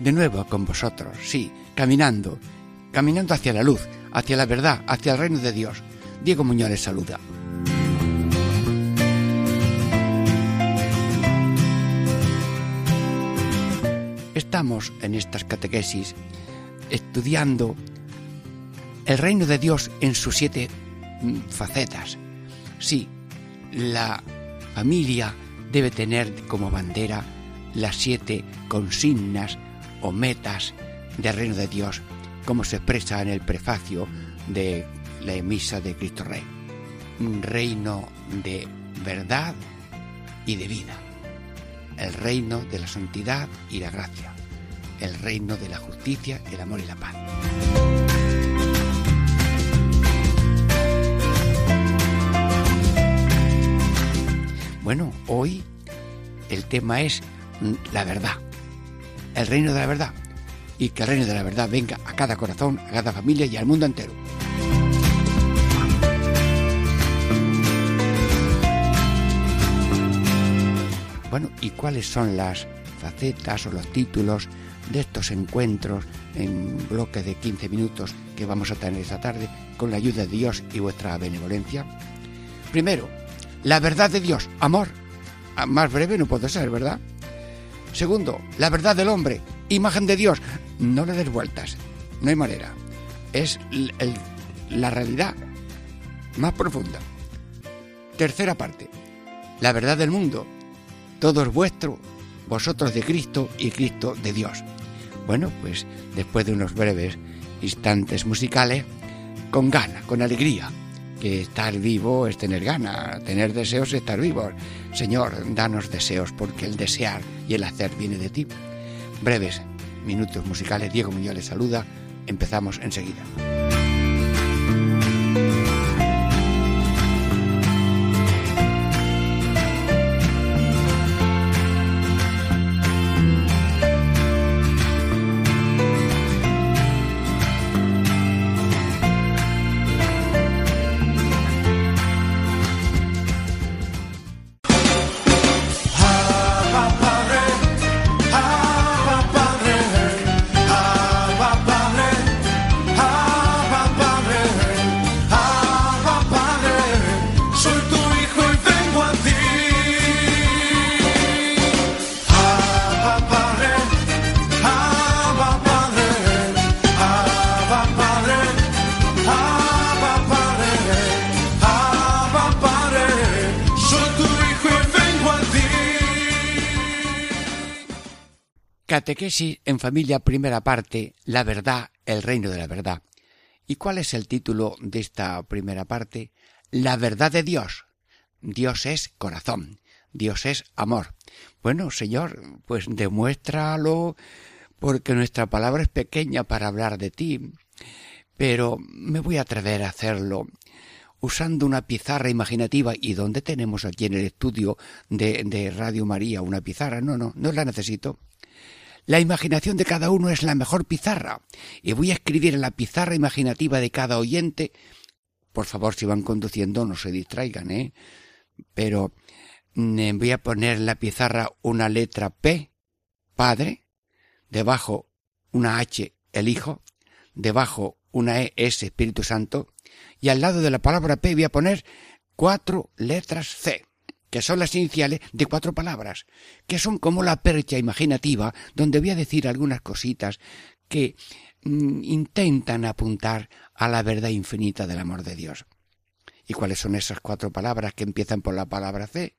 de nuevo con vosotros, sí, caminando, caminando hacia la luz, hacia la verdad, hacia el reino de Dios. Diego Muñoz saluda. Estamos en estas catequesis estudiando el reino de Dios en sus siete mm, facetas. Sí, la familia debe tener como bandera las siete consignas o metas del reino de Dios, como se expresa en el prefacio de la emisa de Cristo Rey. Un reino de verdad y de vida. El reino de la santidad y la gracia. El reino de la justicia, el amor y la paz. Bueno, hoy el tema es la verdad, el reino de la verdad, y que el reino de la verdad venga a cada corazón, a cada familia y al mundo entero. Bueno, ¿y cuáles son las facetas o los títulos de estos encuentros en bloques de 15 minutos que vamos a tener esta tarde con la ayuda de Dios y vuestra benevolencia? Primero, la verdad de Dios, amor. Ah, más breve no puede ser, ¿verdad? Segundo, la verdad del hombre, imagen de Dios. No le des vueltas, no hay manera. Es la realidad más profunda. Tercera parte, la verdad del mundo. Todo es vuestro, vosotros de Cristo y Cristo de Dios. Bueno, pues después de unos breves instantes musicales, con gana, con alegría, que estar vivo es tener gana, tener deseos es estar vivo. Señor, danos deseos, porque el desear y el hacer viene de ti. Breves minutos musicales, Diego Muñoz les saluda, empezamos enseguida. Catequesis en familia, primera parte, la verdad, el reino de la verdad. ¿Y cuál es el título de esta primera parte? La verdad de Dios. Dios es corazón, Dios es amor. Bueno, Señor, pues demuéstralo porque nuestra palabra es pequeña para hablar de ti, pero me voy a atrever a hacerlo usando una pizarra imaginativa. ¿Y dónde tenemos aquí en el estudio de, de Radio María una pizarra? No, no, no la necesito. La imaginación de cada uno es la mejor pizarra y voy a escribir en la pizarra imaginativa de cada oyente. Por favor, si van conduciendo, no se distraigan, ¿eh? Pero mm, voy a poner en la pizarra una letra P, Padre, debajo una H, el Hijo, debajo una E, S, Espíritu Santo, y al lado de la palabra P voy a poner cuatro letras C que son las iniciales de cuatro palabras, que son como la percha imaginativa, donde voy a decir algunas cositas que mm, intentan apuntar a la verdad infinita del amor de Dios. ¿Y cuáles son esas cuatro palabras que empiezan por la palabra C?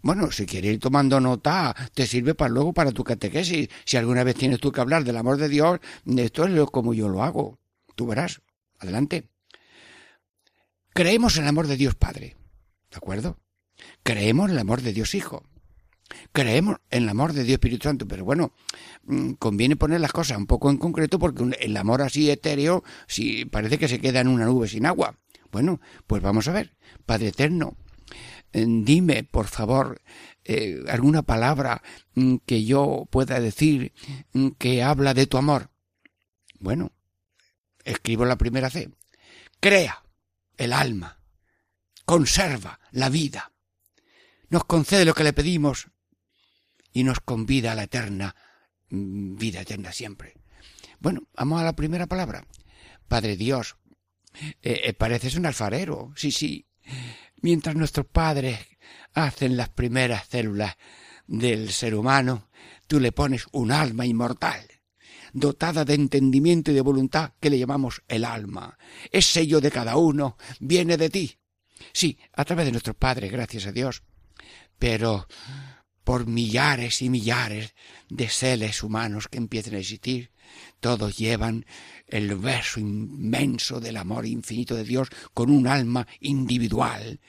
Bueno, si quieres ir tomando nota, te sirve para luego para tu catequesis. Si alguna vez tienes tú que hablar del amor de Dios, esto es como yo lo hago. Tú verás. Adelante. Creemos en el amor de Dios Padre. ¿De acuerdo? Creemos en el amor de Dios Hijo. creemos en el amor de Dios Espíritu Santo, pero bueno, mm, conviene poner las cosas un poco en concreto porque el amor así etéreo si parece que se queda en una nube sin agua. Bueno, pues vamos a ver, Padre Eterno, eh, dime, por favor, eh, alguna palabra mm, que yo pueda decir mm, que habla de tu amor. Bueno, escribo la primera C. Crea el alma, conserva la vida, nos concede lo que le pedimos y nos convida a la eterna mm, vida eterna siempre. Bueno, vamos a la primera palabra. Padre Dios, eh, eh, pareces un alfarero, sí, sí. Mientras nuestros padres hacen las primeras células del ser humano, tú le pones un alma inmortal, dotada de entendimiento y de voluntad que le llamamos el alma. Es sello de cada uno, viene de ti. Sí, a través de nuestros padres, gracias a Dios. Pero por millares y millares de seres humanos que empiezan a existir, todos llevan el verso inmenso del amor infinito de Dios con un alma individual,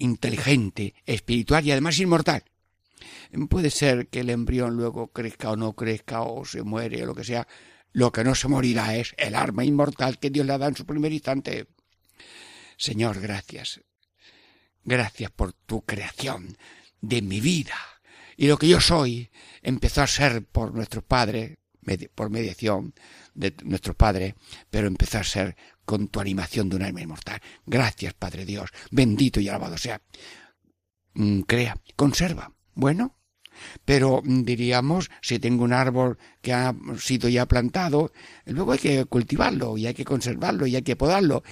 inteligente, espiritual y además inmortal. Puede ser que el embrión luego crezca o no crezca o se muere o lo que sea. Lo que no se morirá es el alma inmortal que Dios le da en su primer instante. Señor, gracias. Gracias por tu creación de mi vida. Y lo que yo soy empezó a ser por nuestros padres, por mediación de nuestros padres, pero empezó a ser con tu animación de un alma inmortal. Gracias, Padre Dios. Bendito y alabado sea. Mm, crea, conserva. Bueno, pero mm, diríamos, si tengo un árbol que ha sido ya plantado, luego hay que cultivarlo y hay que conservarlo y hay que podarlo.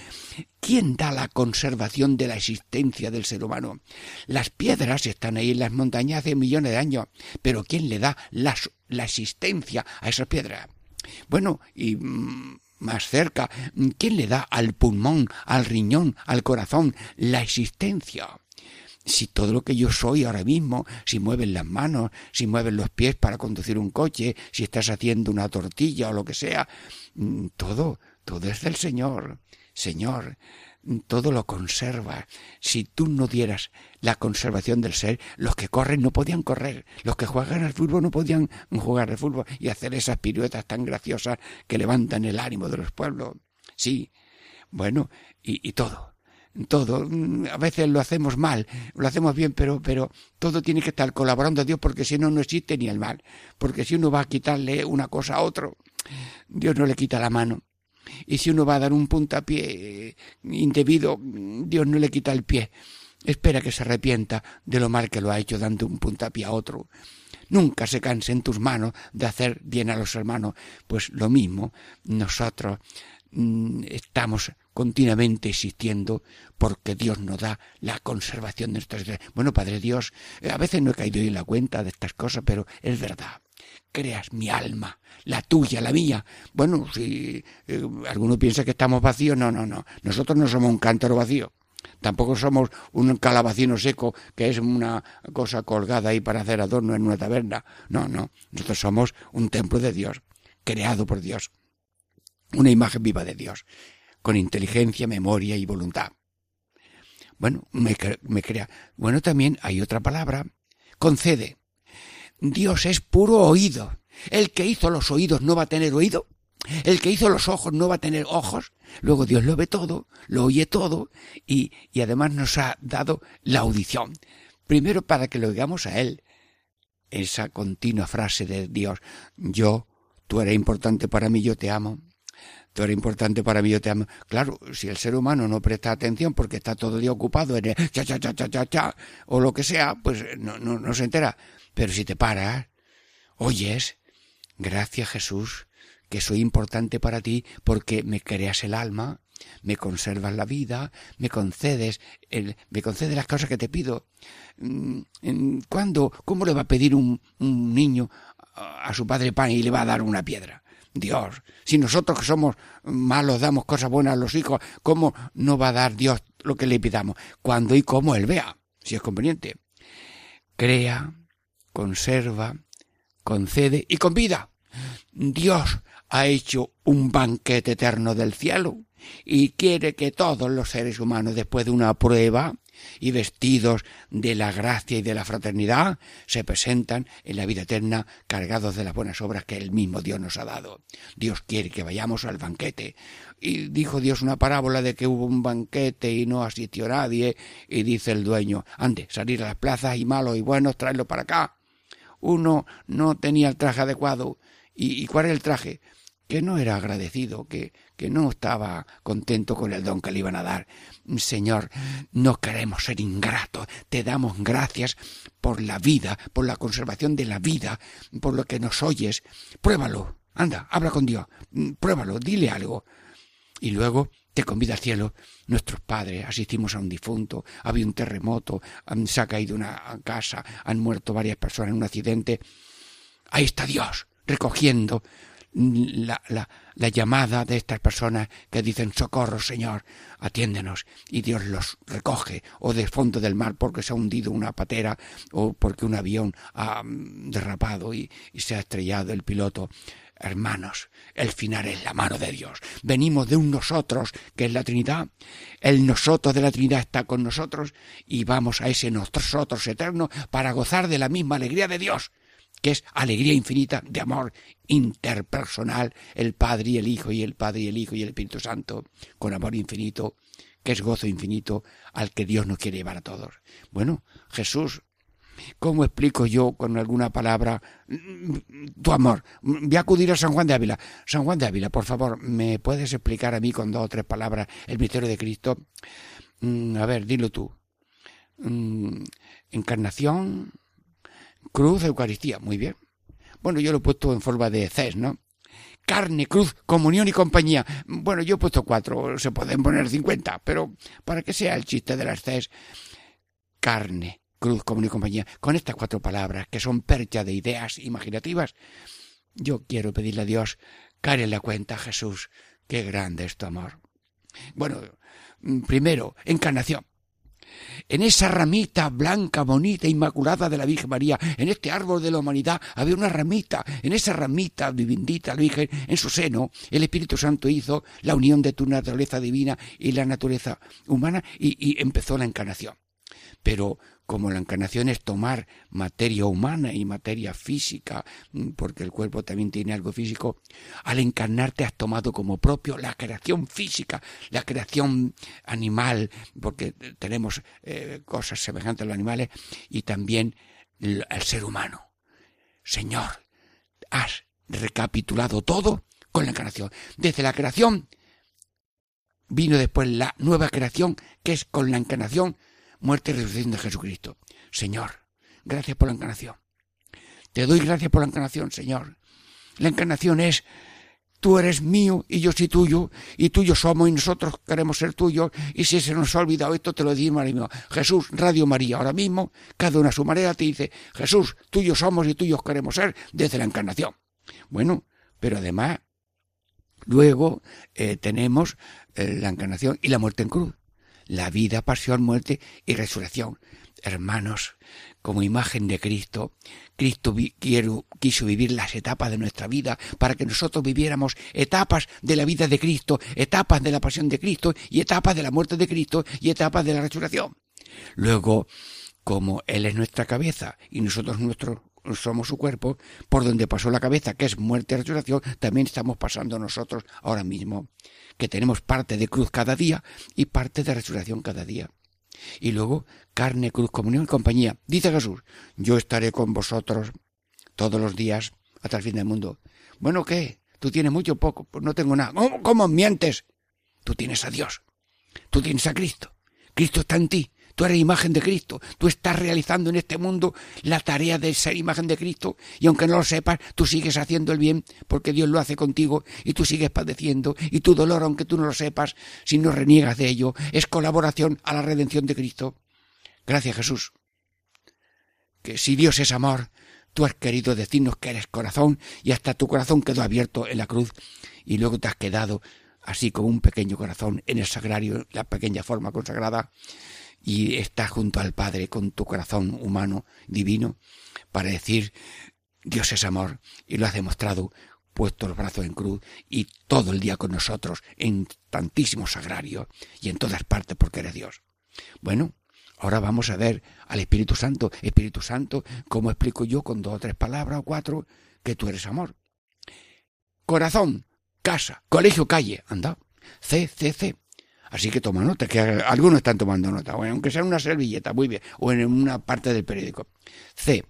¿Quién da la conservación de la existencia del ser humano? Las piedras están ahí en las montañas hace millones de años, pero ¿quién le da la, la existencia a esas piedras? Bueno, y mm, más cerca, ¿quién le da al pulmón, al riñón, al corazón la existencia? Si todo lo que yo soy ahora mismo, si mueven las manos, si mueven los pies para conducir un coche, si estás haciendo una tortilla o lo que sea, mm, todo, todo es del Señor. Señor, todo lo conserva. Si tú no dieras la conservación del ser, los que corren no podían correr, los que juegan al fútbol no podían jugar al fútbol y hacer esas piruetas tan graciosas que levantan el ánimo de los pueblos. Sí, bueno, y, y todo todo. A veces lo hacemos mal, lo hacemos bien, pero, pero todo tiene que estar colaborando a Dios porque si no, no existe ni el mal. Porque si uno va a quitarle una cosa a otro, Dios no le quita la mano. Y si uno va a dar un puntapié indebido, Dios no le quita el pie. Espera que se arrepienta de lo mal que lo ha hecho dando un puntapié a otro. Nunca se canse en tus manos de hacer bien a los hermanos. Pues lo mismo, nosotros mm, estamos continuamente existiendo porque Dios nos da la conservación de nuestras Bueno, Padre Dios, a veces no he caído en la cuenta de estas cosas, pero es verdad. Creas mi alma, la tuya, la mía. Bueno, si eh, alguno piensa que estamos vacíos, no, no, no. Nosotros no somos un cántaro vacío. Tampoco somos un calabacino seco que es una cosa colgada ahí para hacer adorno en una taberna. No, no. Nosotros somos un templo de Dios, creado por Dios. Una imagen viva de Dios con inteligencia, memoria y voluntad. Bueno, me, crea. Bueno, también hay otra palabra. Concede. Dios es puro oído. El que hizo los oídos no va a tener oído. El que hizo los ojos no va a tener ojos. Luego Dios lo ve todo, lo oye todo y, y además nos ha dado la audición. Primero para que lo oigamos a Él. Esa continua frase de Dios. Yo, tú eres importante para mí, yo te amo tú eres importante para mí, yo te amo. Claro, si el ser humano no presta atención porque está todo el día ocupado en el cha, cha, cha, cha, cha, cha, o lo que sea, pues no, no, no se entera. Pero si te paras, oyes, gracias Jesús, que soy importante para ti porque me creas el alma, me conservas la vida, me concedes, me concedes las cosas que te pido. Mm, ¿Cuándo, cómo le va a pedir un, un niño a su padre pan y le va a dar una piedra? Dios. Si nosotros que somos malos damos cosas buenas a los hijos, ¿cómo no va a dar Dios lo que le pidamos? Cuando y cómo Él vea, si es conveniente. Crea, conserva, concede y convida. Dios ha hecho un banquete eterno del cielo y quiere que todos los seres humanos, después de una prueba, y vestidos de la gracia y de la fraternidad, se presentan en la vida eterna cargados de las buenas obras que el mismo Dios nos ha dado. Dios quiere que vayamos al banquete. Y dijo Dios una parábola de que hubo un banquete y no asistió nadie, y dice el dueño, ande, salir a las plazas y malos y buenos, traerlo para acá. Uno no tenía el traje adecuado. ¿Y, y cuál es el traje? que no era agradecido, que, que no estaba contento con el don que le iban a dar. Señor, no queremos ser ingratos, te damos gracias por la vida, por la conservación de la vida, por lo que nos oyes. Pruébalo, anda, habla con Dios, pruébalo, dile algo. Y luego te convida al cielo. Nuestros padres asistimos a un difunto, había un terremoto, se ha caído una casa, han muerto varias personas en un accidente. Ahí está Dios, recogiendo la, la, la, llamada de estas personas que dicen socorro Señor, atiéndenos y Dios los recoge o del fondo del mar porque se ha hundido una patera o porque un avión ha mm, derrapado y, y se ha estrellado el piloto. Hermanos, el final es la mano de Dios. Venimos de un nosotros, que es la Trinidad. El nosotros de la Trinidad está con nosotros y vamos a ese nosotros eterno para gozar de la misma alegría de Dios que es alegría infinita de amor interpersonal, el Padre y el Hijo y el Padre y el Hijo y el Espíritu Santo, con amor infinito, que es gozo infinito al que Dios nos quiere llevar a todos. Bueno, Jesús, ¿cómo explico yo con alguna palabra tu amor? Voy a acudir a San Juan de Ávila. San Juan de Ávila, por favor, ¿me puedes explicar a mí con dos o tres palabras el misterio de Cristo? Mm, a ver, dilo tú. Mm, encarnación, Cruz, Eucaristía. Muy bien. Bueno, yo lo he puesto en forma de CES, ¿no? Carne, cruz, comunión y compañía. Bueno, yo he puesto cuatro, se pueden poner cincuenta, pero para que sea el chiste de las CES, carne, cruz, comunión y compañía, con estas cuatro palabras, que son percha de ideas imaginativas, yo quiero pedirle a Dios, care la cuenta, Jesús, qué grande es tu amor. Bueno, primero, encarnación en esa ramita blanca, bonita, inmaculada de la Virgen María, en este árbol de la humanidad, había una ramita, en esa ramita bendita la Virgen, en su seno, el Espíritu Santo hizo la unión de tu naturaleza divina y la naturaleza humana y, y empezó la encarnación. Pero como la encarnación es tomar materia humana y materia física, mm, porque el cuerpo también tiene algo físico, al encarnarte has tomado como propio la creación física, la creación animal, porque tenemos eh, cosas semejantes a los animales, y también el, el ser humano. Señor, has recapitulado todo con la encarnación. Desde la creación vino después la nueva creación, que es con la encarnación muerte y resurrección de Jesucristo. Señor, gracias por la encarnación. Te doy gracias por la encarnación, Señor. La encarnación es tú eres mío y yo soy tuyo, y tuyo somos y nosotros queremos ser tuyos, y si se nos ha olvidado esto, te lo digo, María Jesús, Radio María, ahora mismo, cada una a su manera te dice, Jesús, tuyo somos y tuyos queremos ser desde la encarnación. Bueno, pero además, luego eh, tenemos eh, la encarnación y la muerte en cruz la vida, pasión, muerte y resurrección. Hermanos, como imagen de Cristo, Cristo quiso vivir las etapas de nuestra vida para que nosotros viviéramos etapas de la vida de Cristo, etapas de la pasión de Cristo y etapas de la muerte de Cristo y etapas de la resurrección. Luego, como Él es nuestra cabeza y nosotros nuestro somos su cuerpo, por donde pasó la cabeza, que es muerte y resurrección, también estamos pasando nosotros ahora mismo, que tenemos parte de cruz cada día y parte de resurrección cada día. Y luego, carne, cruz, comunión y compañía. Dice Jesús, yo estaré con vosotros todos los días hasta el fin del mundo. Bueno, ¿qué? ¿Tú tienes mucho poco? Pues no tengo nada. ¿Cómo, ¿Cómo mientes? Tú tienes a Dios. Tú tienes a Cristo. Cristo está en ti. Tú eres imagen de Cristo. Tú estás realizando en este mundo la tarea de ser imagen de Cristo. Y aunque no lo sepas, tú sigues haciendo el bien porque Dios lo hace contigo y tú sigues padeciendo. Y tu dolor, aunque tú no lo sepas, si no reniegas de ello, es colaboración a la redención de Cristo. Gracias Jesús. Que si Dios es amor, tú has querido decirnos que eres corazón y hasta tu corazón quedó abierto en la cruz y luego te has quedado así como un pequeño corazón en el sagrario, la pequeña forma consagrada y estás junto al Padre con tu corazón humano, divino, para decir Dios es amor y lo has demostrado puesto los brazos en cruz y todo el día con nosotros en tantísimos sagrarios y en todas partes porque eres Dios. Bueno, Ahora vamos a ver al Espíritu Santo. Espíritu Santo, ¿cómo explico yo con dos o tres palabras o cuatro que tú eres amor? Corazón, casa, colegio, calle, anda. C, C, C. Así que toma nota, que algunos están tomando nota, o aunque sea en una servilleta, muy bien, o en una parte del periódico. C,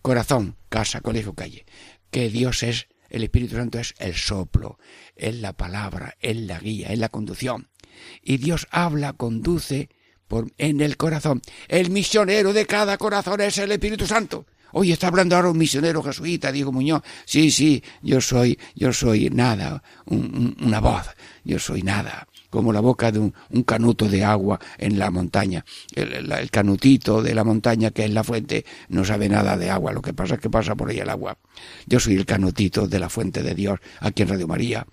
corazón, casa, colegio, calle. Que Dios es, el Espíritu Santo es el soplo, es la palabra, es la guía, es la conducción. Y Dios habla, conduce en el corazón. El misionero de cada corazón es el Espíritu Santo. Hoy está hablando ahora un misionero jesuita, Diego Muñoz. Sí, sí, yo soy, yo soy nada, una voz, yo soy nada como la boca de un, canuto de agua en la montaña. El, canutito de la montaña, que es la fuente, no sabe nada de agua, lo que pasa es que pasa por ahí el agua. Yo soy el canutito de la fuente de Dios, aquí en Radio María.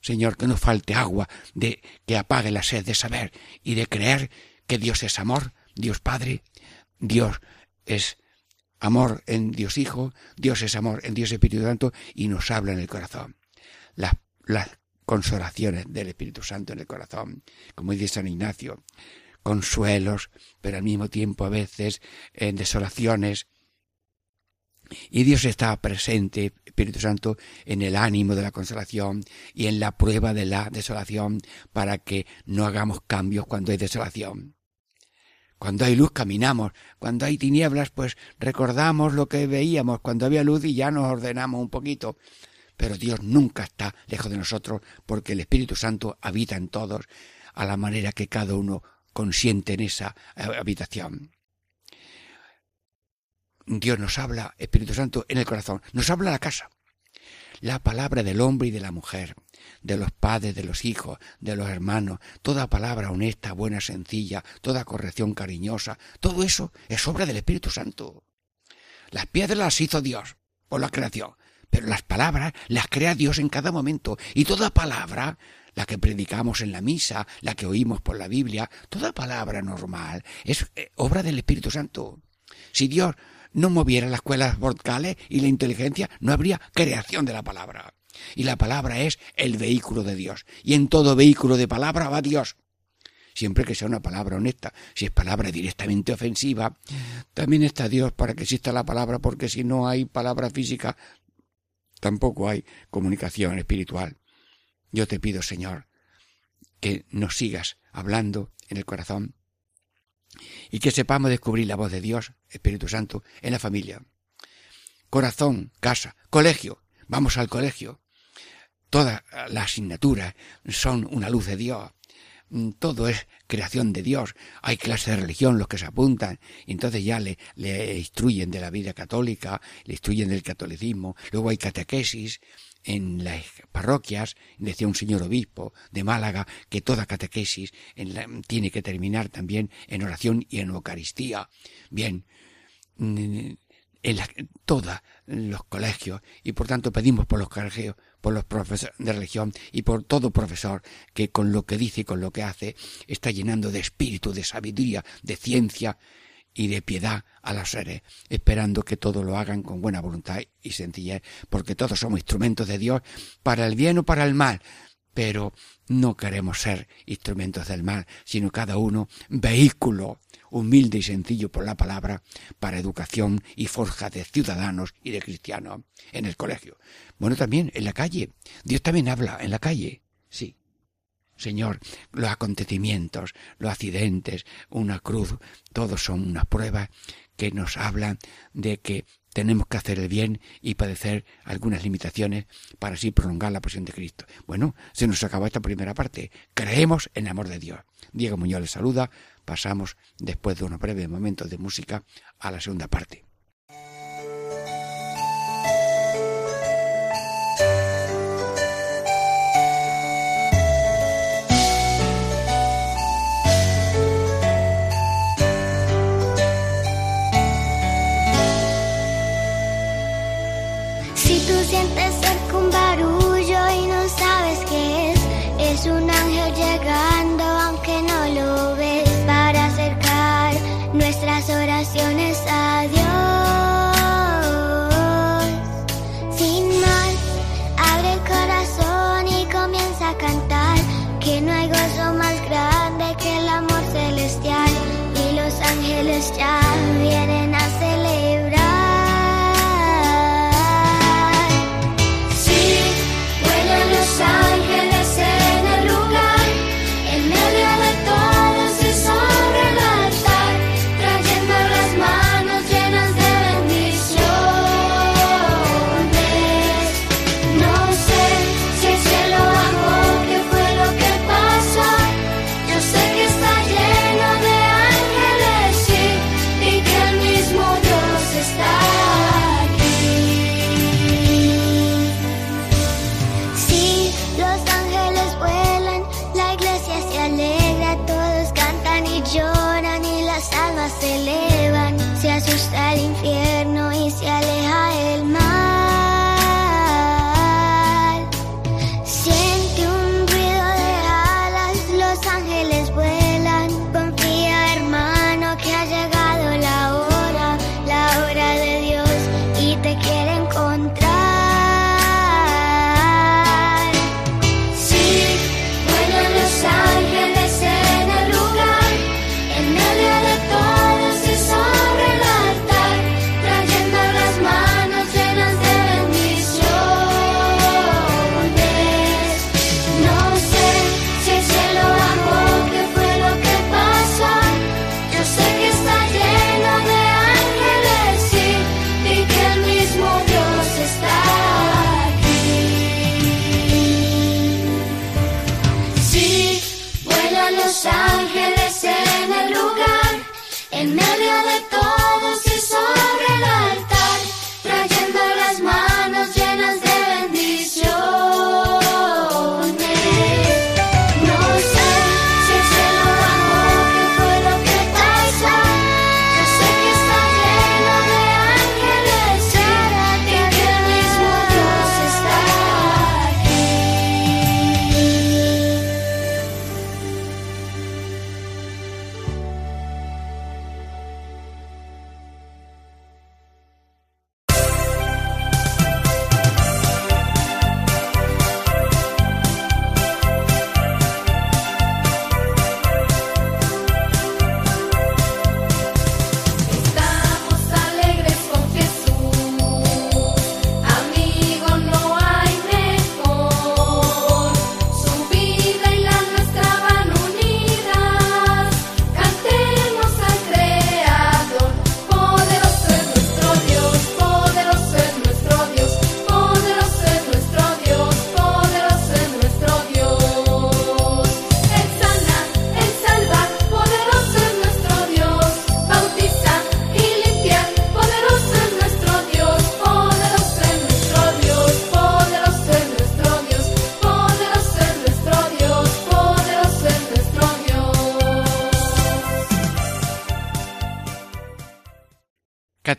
Señor, que no falte agua, de que apague la sed de saber y de creer que Dios es amor, Dios Padre, Dios es amor en Dios Hijo, Dios es amor en Dios Espíritu Santo y nos habla en el corazón. Las, las consolaciones del Espíritu Santo en el corazón, como dice San Ignacio, consuelos, pero al mismo tiempo a veces en desolaciones. Y Dios está presente, Espíritu Santo, en el ánimo de la consolación y en la prueba de la desolación para que no hagamos cambios cuando hay desolación. Cuando hay luz caminamos, cuando hay tinieblas pues recordamos lo que veíamos, cuando había luz y ya nos ordenamos un poquito pero Dios nunca está lejos de nosotros porque el Espíritu Santo habita en todos a la manera que cada uno consiente en esa eh, habitación. Dios nos habla, Espíritu Santo, en el corazón, nos habla la casa. La palabra del hombre y de la mujer, de los padres, de los hijos, de los hermanos, toda palabra honesta, buena, sencilla, toda corrección cariñosa, todo eso es obra del Espíritu Santo. Las piedras las hizo Dios por la creación, pero las palabras las crea Dios en cada momento. Y toda palabra, la que predicamos en la misa, la que oímos por la Biblia, toda palabra normal es eh, obra del Espíritu Santo. Si Dios no moviera las escuelas vocales y la inteligencia, no habría creación de la palabra. Y la palabra es el vehículo de Dios. Y en todo vehículo de palabra va Dios. Siempre que sea una palabra honesta. Si es palabra directamente ofensiva, también está Dios para que exista la palabra, porque si no hay palabra física, tampoco hay comunicación espiritual. Yo te pido, Señor, que nos sigas hablando en el corazón y que sepamos descubrir la voz de Dios, Espíritu Santo, en la familia. Corazón, casa, colegio. Vamos al colegio. Todas las asignaturas son una luz de Dios. Mm, todo es creación de Dios. Hay clases de religión, los que se apuntan, entonces ya le, le instruyen de la vida católica, le instruyen del catolicismo. Luego hay catequesis en las parroquias, decía un señor obispo de Málaga, que toda catequesis tiene que terminar también en oración y en Eucaristía. Bien, mm, en la, todos los colegios y por tanto pedimos por los colegios, por los profesores de religión y por todo profesor que con lo que dice y con lo que hace está llenando de espíritu, de sabiduría, de ciencia y de piedad a los seres, esperando que todo lo hagan con buena voluntad y sencillez, porque todos somos instrumentos de Dios para el bien o para el mal, pero no queremos ser instrumentos del mal, sino cada uno vehículo humilde y sencillo por la palabra, para educación y forja de ciudadanos y de cristianos en el colegio. Bueno, también en la calle. Dios también habla en la calle. Sí. Señor, los acontecimientos, los accidentes, una cruz, todos son unas pruebas que nos hablan de que tenemos que hacer el bien y padecer algunas limitaciones para así prolongar la pasión de Cristo. Bueno, se nos acabó esta primera parte. Creemos en el amor de Dios. Diego Muñoz le saluda. Pasamos, después de unos breves momentos de música, a la segunda parte.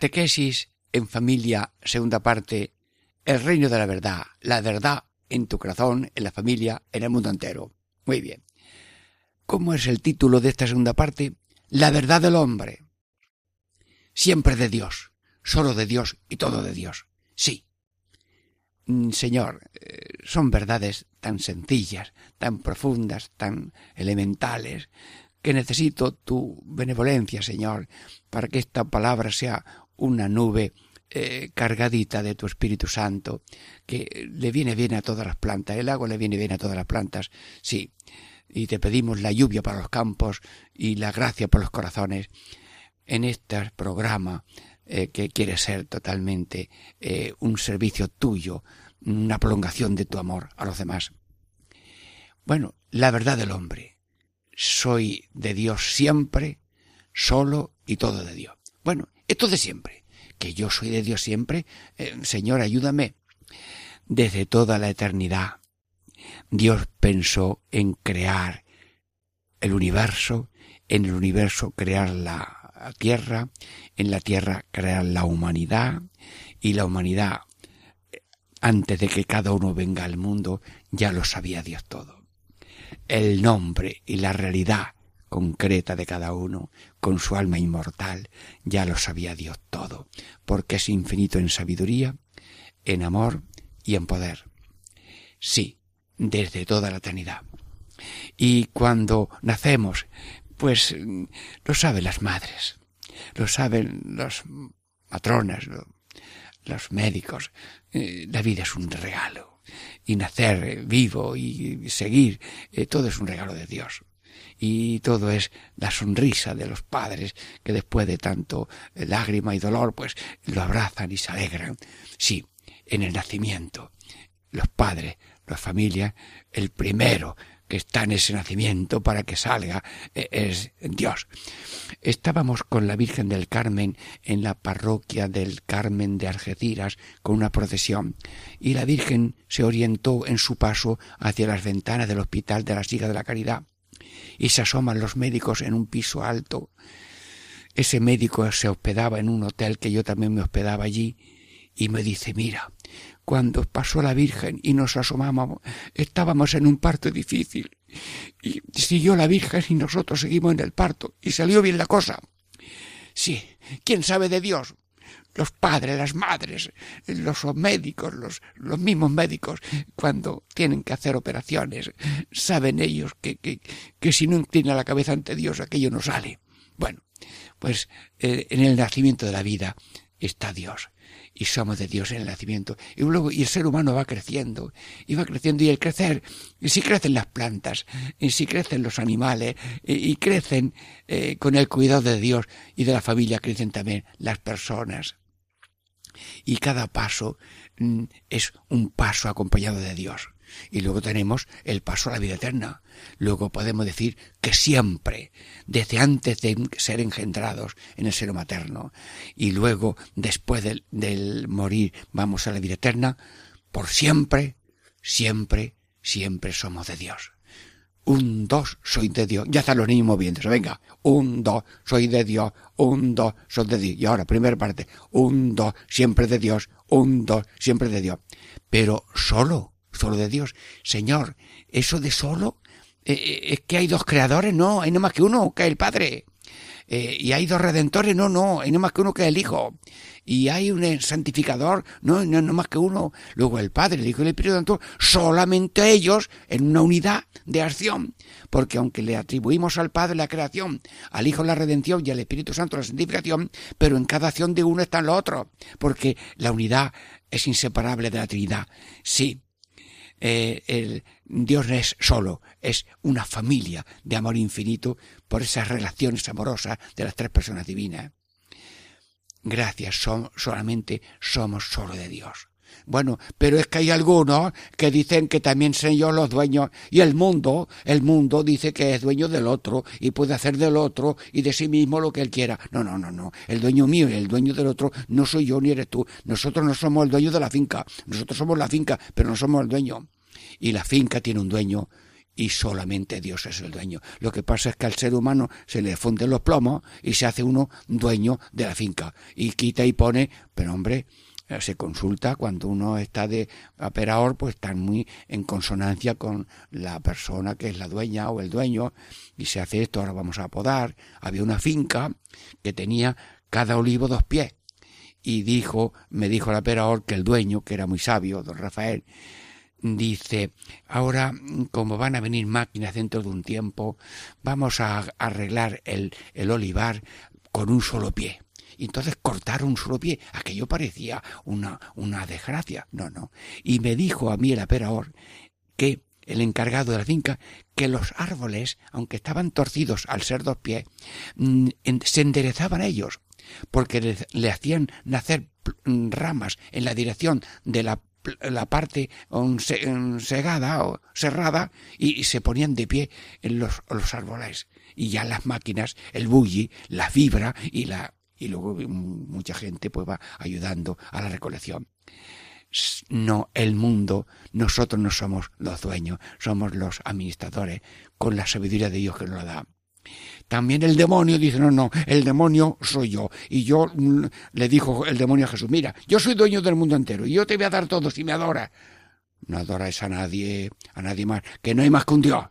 Catequesis en familia, segunda parte, el reino de la verdad, la verdad en tu corazón, en la familia, en el mundo entero. Muy bien. ¿Cómo es el título de esta segunda parte? La verdad del hombre. Siempre de Dios, solo de Dios y todo de Dios. Sí. Mm, Señor, eh, son verdades tan sencillas, tan profundas, tan elementales, que necesito tu benevolencia, Señor, para que esta palabra sea una nube eh, cargadita de tu Espíritu Santo, que le viene bien a todas las plantas. El agua le viene bien a todas las plantas, sí. Y te pedimos la lluvia para los campos y la gracia para los corazones en este programa eh, que quiere ser totalmente eh, un servicio tuyo, una prolongación de tu amor a los demás. Bueno, la verdad del hombre soy de Dios siempre, solo y todo de Dios. Bueno, esto de siempre, que yo soy de Dios siempre, eh, Señor, ayúdame. Desde toda la eternidad, Dios pensó en crear el universo, en el universo crear la tierra, en la tierra crear la humanidad, y la humanidad, antes de que cada uno venga al mundo, ya lo sabía Dios todo. El nombre y la realidad concreta de cada uno, con su alma inmortal, ya lo sabía Dios todo, porque es infinito en sabiduría, en amor y en poder. Sí, desde toda la eternidad. Y cuando nacemos, pues lo saben las madres, lo saben los matronas, los médicos. Eh, la vida es un regalo y nacer vivo y seguir, eh, todo es un regalo de Dios. Y todo es la sonrisa de los padres que después de tanto eh, lágrima y dolor, pues lo abrazan y se alegran. Sí, en el nacimiento, los padres, la familia, el primero que está en ese nacimiento para que salga e, es Dios. Estábamos con la Virgen del Carmen en la parroquia del Carmen de Algeciras con una procesión y la Virgen se orientó en su paso hacia las ventanas del Hospital de la Siga de la Caridad y se asoman los médicos en un piso alto. Ese médico se hospedaba en un hotel que yo también me hospedaba allí y me dice, mira, cuando pasó la Virgen y nos asomamos, estábamos en un parto difícil. Y siguió la Virgen y nosotros seguimos en el parto. Y salió bien la cosa. Sí, ¿quién sabe de Dios? Los padres, las madres, los médicos, los, los mismos médicos, cuando tienen que hacer operaciones, saben ellos que, que, que si no inclina la cabeza ante Dios aquello no sale. Bueno, pues eh, en el nacimiento de la vida está Dios y somos de Dios en el nacimiento. Y luego, y el ser humano va creciendo, y va creciendo, y el crecer, y si crecen las plantas, y si crecen los animales, y, crecen eh, con el cuidado de Dios y de la familia, crecen también las personas. Y cada paso mm, es un paso acompañado de Dios. Y luego tenemos el paso a la vida eterna. Luego podemos decir que siempre, desde antes de ser engendrados en el seno materno, y luego después del, morir vamos a la vida eterna, por siempre, siempre, siempre somos de Dios. Un, dos, soy de Dios. Ya están los niños moviéndose. Venga. Un, dos, soy de Dios. Un, dos, soy de Dios. Y ahora, primera parte. Un, dos, siempre de Dios. Un, dos, siempre de Dios. Pero solo solo de Dios. Señor, eso de solo, eh, eh, es que hay dos creadores, no, hay no más que uno, que es el Padre. Eh, y hay dos redentores, no, no, hay no más que uno que es el Hijo. Y hay un santificador, no, no, no más que uno. Luego el Padre, el Hijo y el Espíritu Santo, solamente ellos en una unidad de acción. Porque aunque le atribuimos al Padre la creación, al Hijo la redención y al Espíritu Santo la santificación, pero en cada acción de uno están los otros. Porque la unidad es inseparable de la Trinidad. Sí, eh, el Dios no es solo, es una familia de amor infinito por esas relaciones amorosas de las tres personas divinas. Gracias, solamente somos solo de Dios. Bueno, pero es que hay algunos que dicen que también son yo los dueños y el mundo, el mundo dice que es dueño del otro y puede hacer del otro y de sí mismo lo que él quiera. No, no, no, no. El dueño mío y el dueño del otro no soy yo ni eres tú. Nosotros no somos el dueño de la finca. Nosotros somos la finca, pero no somos el dueño. Y la finca tiene un dueño y solamente Dios es el dueño. Lo que pasa es que al ser humano se le funden los plomos y se hace uno dueño de la finca y quita y pone, pero hombre, se consulta cuando uno está de operador, pues están muy en consonancia con la persona que es la dueña o el dueño, y se hace esto, ahora vamos a podar. Había una finca que tenía cada olivo dos pies, y dijo, me dijo el operador que el dueño, que era muy sabio, don Rafael, dice, ahora como van a venir máquinas dentro de un tiempo, vamos a arreglar el, el olivar con un solo pie y entonces cortaron un solo pie. Aquello parecía una, una desgracia. No, no. Y me dijo a mí el aperador que el encargado de la finca, que los árboles, aunque estaban torcidos al ser dos pies, mm, se enderezaban ellos, porque le, hacían nacer mm, ramas en la dirección de la, la parte segada o cerrada y, se ponían de pie en los, los árboles. Y ya las máquinas, el bulli, la fibra y la y luego mucha gente pues va ayudando a la recolección. No, el mundo, nosotros no somos los dueños, somos los administradores, con la sabiduría de Dios que nos la da. También el demonio dice, no, no, el demonio soy yo. Y yo mm, le dijo el demonio a Jesús, mira, yo soy dueño del mundo entero y yo te voy a dar todo si me adoras. No adoras a nadie, a nadie más, que no hay más que un Dios.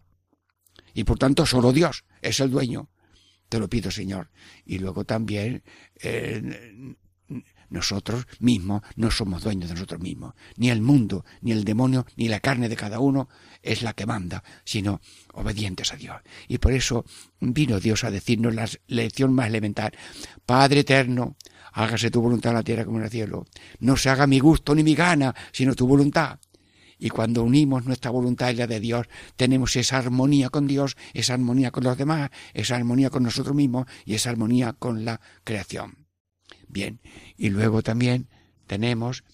Y por tanto solo Dios es el dueño. Te lo pido, Señor. Y luego también eh, nosotros mismos no somos dueños de nosotros mismos. Ni el mundo, ni el demonio, ni la carne de cada uno es la que manda, sino obedientes a Dios. Y por eso vino Dios a decirnos la lección más elemental. Padre eterno, hágase tu voluntad en la tierra como en el cielo. No se haga mi gusto ni mi gana, sino tu voluntad. Y cuando unimos nuestra voluntad y la de Dios, tenemos esa armonía con Dios, esa armonía con los demás, esa armonía con nosotros mismos y esa armonía con la creación. Bien, y luego también tenemos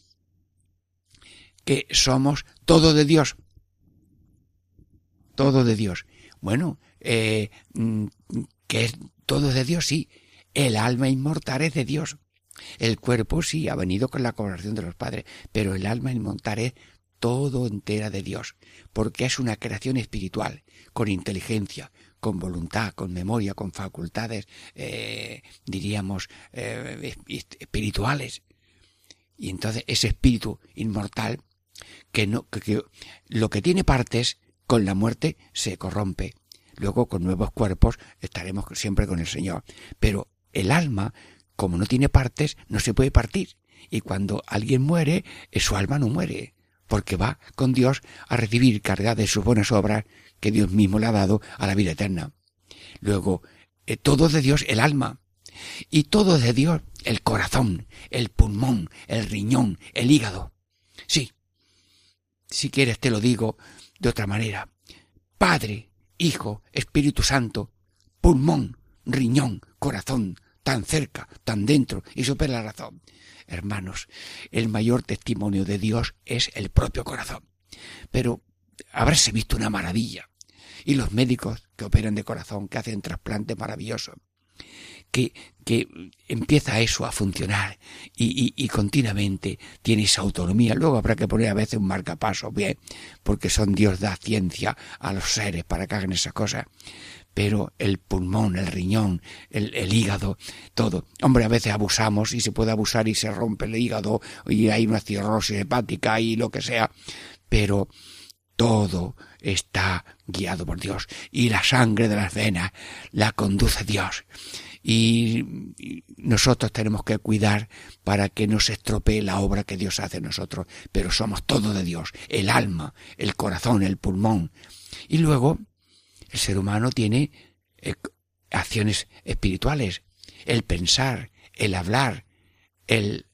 que somos todo de Dios. Todo de Dios. Bueno, eh, mm, que es todo de Dios, sí. El alma inmortal es de Dios. El cuerpo sí ha venido con la colaboración de los padres, pero el alma inmortal es todo entera de Dios, porque es una creación espiritual, con inteligencia, con voluntad, con memoria, con facultades, eh, diríamos, eh, espirituales. Y entonces ese espíritu inmortal, que, no, que lo que tiene partes, con la muerte se corrompe. Luego con nuevos cuerpos estaremos siempre con el Señor. Pero el alma, como no tiene partes, no se puede partir. Y cuando alguien muere, su alma no muere, porque va con Dios a recibir carga de sus buenas obras que Dios mismo le ha dado a la vida eterna. Luego, eh, todo de Dios el alma, y todo de Dios el corazón, el pulmón, el riñón, el hígado. Sí, si quieres te lo digo de otra manera. Padre, Hijo, Espíritu Santo, pulmón, riñón, corazón, tan cerca, tan dentro y supera la razón. Hermanos, el mayor testimonio de Dios es el propio corazón. Pero habráse visto una maravilla. Y los médicos que operan de corazón, que hacen trasplantes maravillosos, que, que empieza eso a funcionar y, y, continuamente tiene esa autonomía. Luego habrá que poner a veces un marcapaso, bien, porque son Dios da ciencia a los seres para que hagan esas cosas pero el pulmón, el riñón, el, hígado, todo. Hombre, a veces abusamos y se puede abusar y se rompe el hígado y hay una cirrosis hepática y lo que sea, pero todo está guiado por Dios y la sangre de las venas la conduce Dios. Y nosotros tenemos que cuidar para que no se estropee la obra que Dios hace en nosotros, pero somos todo de Dios, el alma, el corazón, el pulmón. Y luego el ser humano tiene eh, acciones espirituales, el pensar, el hablar, el,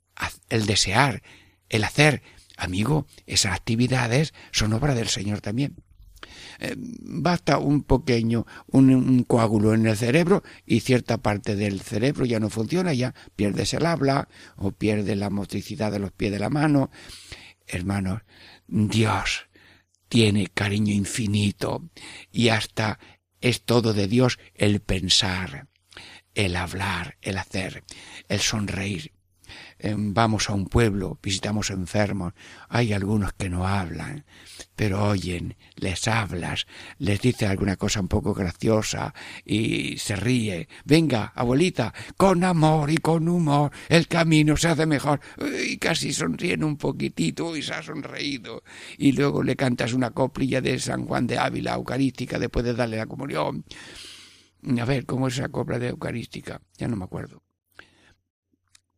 el desear, el hacer. Amigo, esas actividades son obra del Señor también. Eh, basta un pequeño, un, coágulo en el cerebro y cierta parte del cerebro ya no funciona, ya pierdes el habla o pierdes la motricidad de los pies de la mano. Hermanos, Dios tiene cariño infinito y hasta es todo de Dios el pensar, el hablar, el hacer, el sonreír. Vamos a un pueblo, visitamos enfermos, hay algunos que no hablan, pero oyen, les hablas, les dices alguna cosa un poco graciosa y se ríe. Venga, abuelita, con amor y con humor, el camino se hace mejor. Y casi sonríen un poquitito y se ha sonreído. Y luego le cantas una coplilla de San Juan de Ávila, eucarística, después de darle la comunión. A ver, ¿cómo es esa copla de eucarística? Ya no me acuerdo.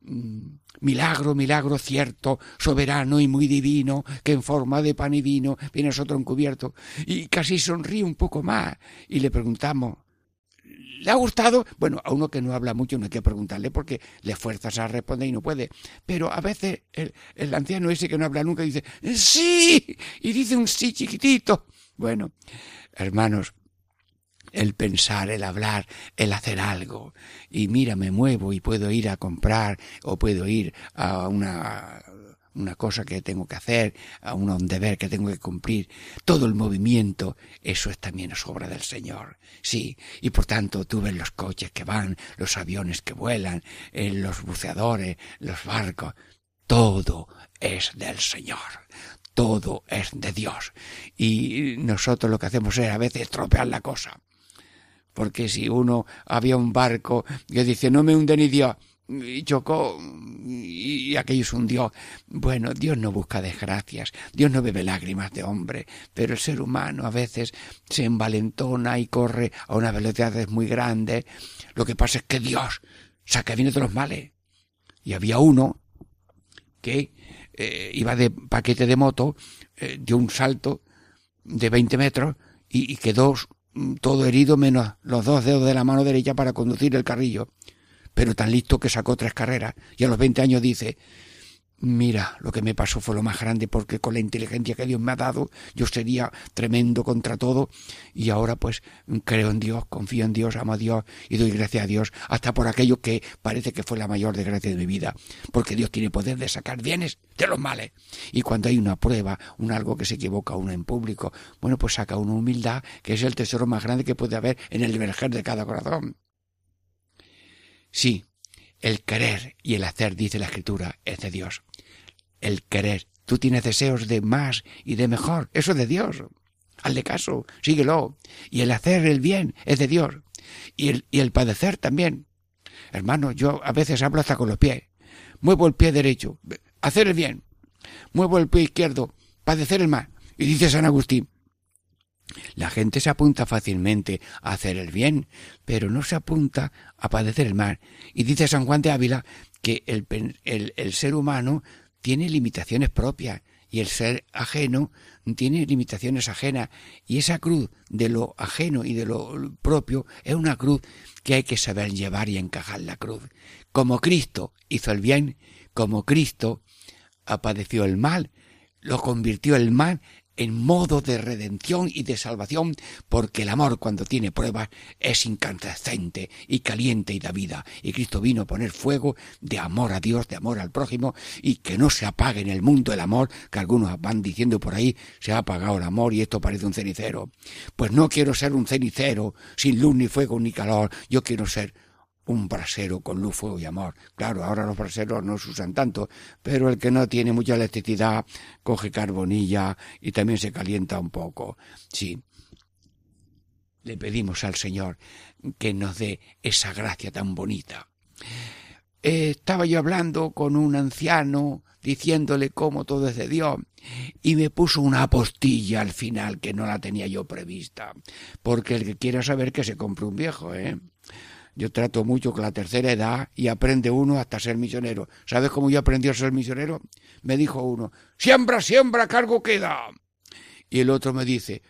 Mm, milagro, milagro cierto, soberano y muy divino, que en forma de pan y vino viene otro encubierto. Y casi sonríe un poco más. Y le preguntamos, ¿le ha gustado? Bueno, a uno que no habla mucho no hay que preguntarle porque le fuerzas a responder y no puede. Pero a veces el, el anciano ese que no habla nunca dice, sí, y dice un sí chiquitito. Bueno, hermanos, el pensar, el hablar, el hacer algo. Y mira, me muevo y puedo ir a comprar o puedo ir a una, una cosa que tengo que hacer, a un deber que tengo que cumplir. Todo el movimiento, eso es también es obra del Señor. Sí, y por tanto tú ves los coches que van, los aviones que vuelan, eh, los buceadores, los barcos. Todo es del Señor todo es de Dios. Y nosotros lo que hacemos es a veces estropear la cosa porque si uno había un barco que dice no me hunde ni Dios y chocó y aquello se hundió. Bueno, Dios no busca desgracias, Dios no bebe lágrimas de hombre, pero el ser humano a veces se envalentona y corre a una velocidad muy grande. Lo que pasa es que Dios saca bien de los males. Y había uno que eh, iba de paquete de moto, eh, dio un salto de 20 metros y quedó todo herido menos los dos dedos de la mano derecha para conducir el carrillo, pero tan listo que sacó tres carreras. Y a los veinte años dice Mira, lo que me pasó fue lo más grande porque con la inteligencia que Dios me ha dado yo sería tremendo contra todo y ahora pues creo en Dios, confío en Dios, amo a Dios y doy gracias a Dios hasta por aquello que parece que fue la mayor desgracia de mi vida porque Dios tiene poder de sacar bienes de los males y cuando hay una prueba, un algo que se equivoca uno en público, bueno pues saca una humildad que es el tesoro más grande que puede haber en el verger de cada corazón. Sí, el querer y el hacer, dice la Escritura, es de Dios. El querer. Tú tienes deseos de más y de mejor. Eso es de Dios. Hazle caso, síguelo. Y el hacer el bien es de Dios. Y el, y el padecer también. Hermano, yo a veces hablo hasta con los pies. Muevo el pie derecho, hacer el bien. Muevo el pie izquierdo, padecer el mal. Y dice San Agustín, la gente se apunta fácilmente a hacer el bien, pero no se apunta a padecer el mal. Y dice San Juan de Ávila que el, el, ser humano tiene limitaciones propias y el ser ajeno tiene limitaciones ajenas. Y esa cruz de lo ajeno y de lo propio es una cruz que hay que saber llevar y encajar la cruz. Como Cristo hizo el bien, como Cristo padeció el mal, lo convirtió el mal en modo de redención y de salvación, porque el amor cuando tiene pruebas es incandescente y caliente y da vida. Y Cristo vino a poner fuego de amor a Dios, de amor al prójimo, y que no se apague en el mundo el amor, que algunos van diciendo por ahí, se ha apagado el amor y esto parece un cenicero. Pues no quiero ser un cenicero, sin luz ni fuego ni calor, yo quiero ser un brasero con luz, fuego y amor. Claro, ahora los braseros no se usan tanto, pero el que no tiene mucha electricidad coge carbonilla y también se calienta un poco. Sí. Le pedimos al Señor que nos dé esa gracia tan bonita. Eh, estaba yo hablando con un anciano diciéndole cómo todo es de Dios y me puso una apostilla al final que no la tenía yo prevista porque el que quiera saber que se compre un viejo eh yo trato mucho con la tercera edad y aprende uno hasta ser misionero. ¿Sabes cómo yo aprendí a ser misionero? Me dijo uno, siembra, siembra, cargo queda. Y el otro me dice,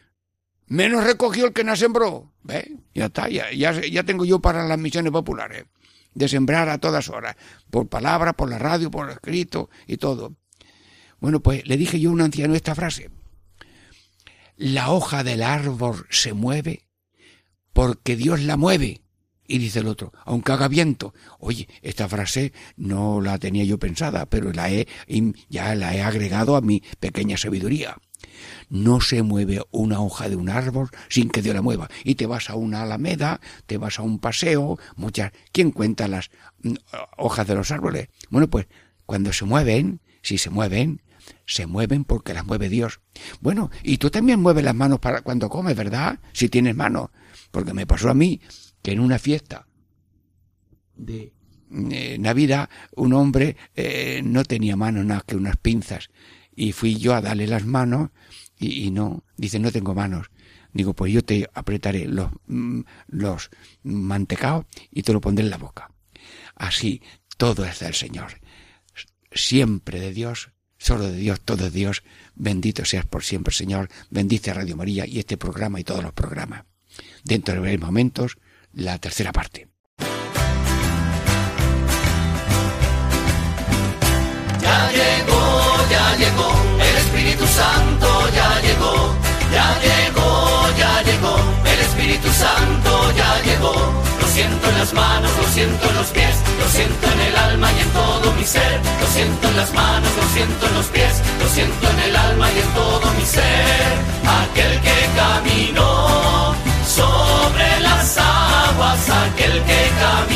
menos recogió el que no sembró. ¿Ve? Ya está, ya, ya, tengo yo para las misiones populares. De sembrar a todas horas, por palabra, por la radio, por escrito y todo. Bueno, pues le dije yo a un anciano esta frase. La hoja del árbol se mueve porque Dios la mueve y dice el otro, aunque haga viento. Oye, esta frase no la tenía yo pensada, pero la he, ya la he agregado a mi pequeña sabiduría. No se mueve una hoja de un árbol sin que Dios la mueva. Y te vas a una alameda, te vas a un paseo, muchas. ¿Quién cuenta las mm, hojas de los árboles? Bueno, pues cuando se mueven, si se mueven, se mueven porque las mueve Dios. Bueno, y tú también mueves las manos para cuando comes, ¿verdad? Si tienes manos. Porque me pasó a mí que en una fiesta de eh, Navidad un hombre eh, no tenía manos nada que unas pinzas y fui yo a darle las manos y, no, dice no tengo manos. Digo, pues yo te apretaré los, mm, los mantecaos y te lo pondré en la boca. Así, todo es del Señor. Siempre de Dios, solo de Dios, todo de Dios. Bendito seas por siempre, Señor. Bendice a Radio María y este programa y todos los programas. Dentro de breves momentos, la tercera parte. Ya llegó, ya llegó, el Espíritu Santo ya llegó, ya llegó, ya llegó, el Espíritu Santo ya llegó. Lo siento en las manos, lo siento en los pies, lo siento en el alma y en todo mi ser. Lo siento en las manos, lo siento en los pies, lo siento en el alma y en todo mi ser. Aquel que caminó sobre aguas, aquel que caminó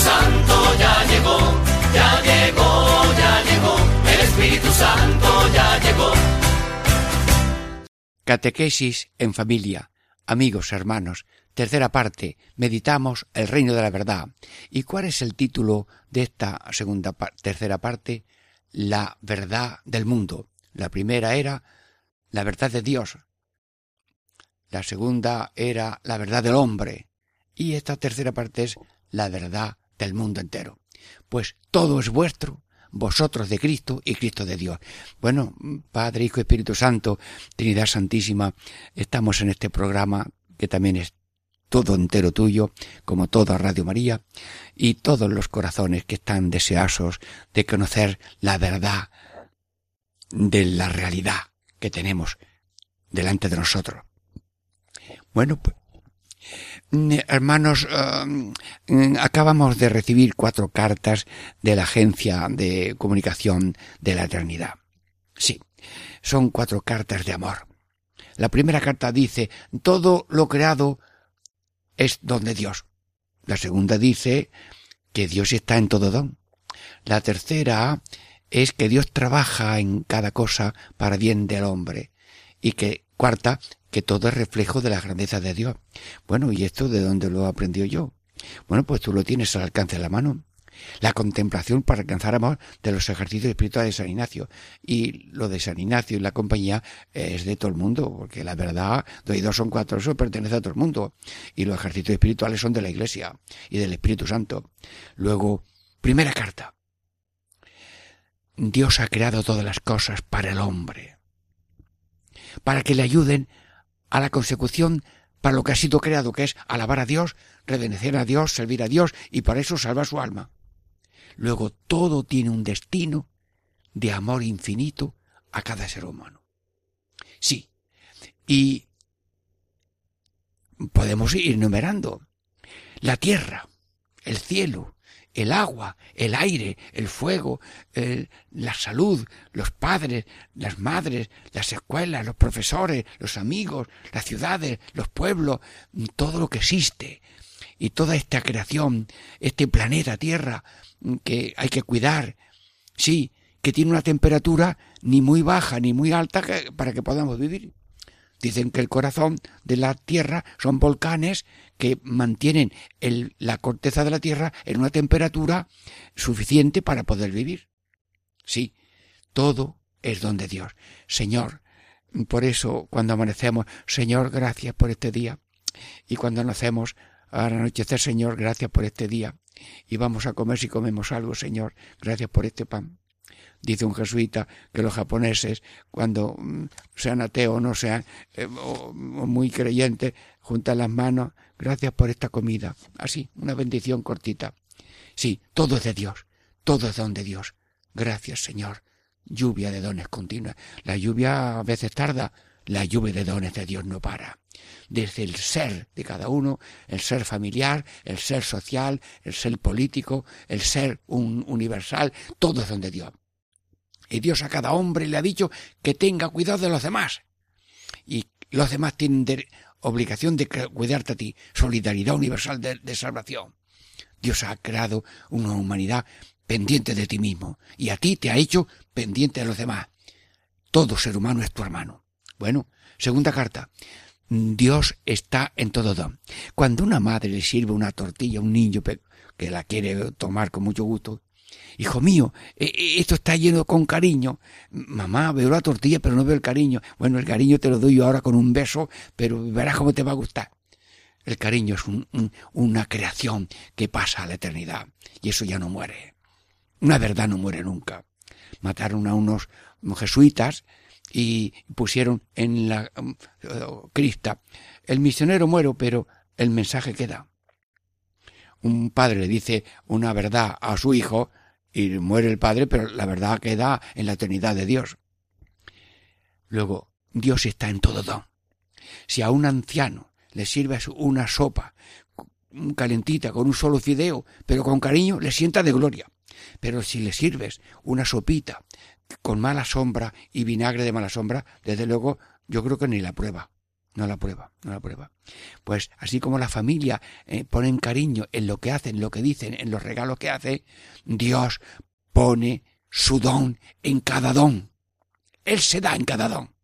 Santo ya llegó, ya llegó, ya llegó, el Espíritu Santo ya llegó. Catequesis en familia. Amigos, hermanos, tercera parte, meditamos el reino de la verdad. ¿Y cuál es el título de esta segunda tercera parte? La verdad del mundo. La primera era la verdad de Dios. La segunda era la verdad del hombre. Y esta tercera parte es la verdad del mundo entero. Pues todo es vuestro, vosotros de Cristo y Cristo de Dios. Bueno, Padre, Hijo, Espíritu Santo, Trinidad Santísima, estamos en este programa que también es todo entero tuyo, como toda Radio María, y todos los corazones que están deseosos de conocer la verdad de la realidad que tenemos delante de nosotros. Bueno, pues, hermanos, eh, acabamos de recibir cuatro cartas de la Agencia de Comunicación de la Eternidad. Sí, son cuatro cartas de amor. La primera carta dice, todo lo creado es don de Dios. La segunda dice que Dios está en todo don. La tercera es que Dios trabaja en cada cosa para bien del hombre. Y que, cuarta, que todo es reflejo de la grandeza de Dios. Bueno, ¿y esto de dónde lo aprendió yo? Bueno, pues tú lo tienes al alcance de la mano. La contemplación para alcanzar amor de los ejercicios espirituales de San Ignacio. Y lo de San Ignacio y la compañía es de todo el mundo, porque la verdad, doy dos son cuatro, eso pertenece a todo el mundo. Y los ejercicios espirituales son de la Iglesia y del Espíritu Santo. Luego, primera carta. Dios ha creado todas las cosas para el hombre, para que le ayuden a la consecución para lo que ha sido creado, que es alabar a Dios, revenecer a Dios, servir a Dios y para eso salvar su alma. Luego todo tiene un destino de amor infinito a cada ser humano. Sí, y podemos ir enumerando la tierra, el cielo, el agua, el aire, el fuego, la salud, los padres, las madres, las escuelas, los profesores, los amigos, las ciudades, los pueblos, todo lo que existe. Y toda esta creación, este planeta Tierra, que hay que cuidar, sí, que tiene una temperatura ni muy baja ni muy alta para que podamos vivir. Dicen que el corazón de la Tierra son volcanes que mantienen la corteza de la Tierra en una temperatura suficiente para poder vivir. Sí, todo es don de Dios. Señor, por eso cuando amanecemos, Señor, gracias por este día. Y cuando nacemos, al anochecer, Señor, gracias por este día. Y vamos a comer si comemos algo, Señor, gracias por este pan. Dice un jesuita que los japoneses, cuando mm, sean ateos o no sean eh, muy creyentes, juntan las manos, gracias por esta comida. Así, una bendición cortita. Sí, todo es de Dios, todo es don de Dios. Gracias, Señor. Lluvia de dones continua. La lluvia a veces tarda, la lluvia de dones de Dios no para. Desde el ser de cada uno, el ser familiar, el ser social, el ser político, el ser un universal, todo es don de Dios. Y Dios a cada hombre le ha dicho que tenga cuidado de los demás. Y los demás tienen obligación de cuidarte a ti. Solidaridad universal de, salvación. Dios ha creado una humanidad pendiente de ti mismo. Y a ti te ha hecho pendiente de los demás. Todo ser humano es tu hermano. Bueno, segunda carta. Dios está en todo don. Cuando una madre le sirve una tortilla a un niño que la quiere tomar con mucho gusto, Hijo mío, e, e, esto está lleno con cariño. Mamá, veo la tortilla, pero no veo el cariño. Bueno, el cariño te lo doy yo ahora con un beso, pero verás cómo te va a gustar. El cariño es una creación que pasa a la eternidad y eso ya no muere. Una verdad no muere nunca. Mataron a unos jesuitas y pusieron en la um, crista el misionero muere, pero el mensaje queda. Un padre le dice una verdad a su hijo y muere el padre, pero la verdad queda en la eternidad de Dios. Luego, Dios está en todo don. Si a un anciano le sirves una sopa calentita con un solo fideo, pero con cariño, le sienta de gloria. Pero si le sirves una sopita con mala sombra y vinagre de mala sombra, desde luego yo creo que ni la prueba. No la prueba, no la prueba. Pues así como la familia eh, pone cariño en lo que hacen, en lo que dicen, en los regalos que hace, Dios pone su don en cada don. Él se da en cada don.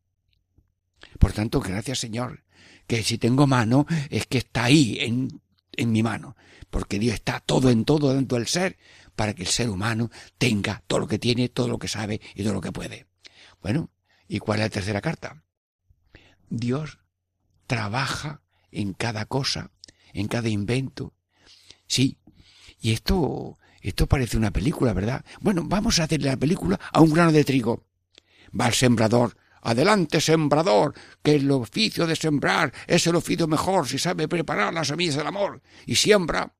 Por tanto, gracias Señor, que si tengo mano es que está ahí en, en mi mano, porque Dios está todo en todo dentro del ser, para que el ser humano tenga todo lo que tiene, todo lo que sabe y todo lo que puede. Bueno, ¿y cuál es la tercera carta? Dios trabaja en cada cosa, en cada invento. Sí, y esto, esto parece una película, ¿verdad? Bueno, vamos a hacer la película a un grano de trigo. Va el sembrador. Adelante, sembrador, que el oficio de sembrar es el oficio mejor si sabe preparar las semillas del amor. Y siembra.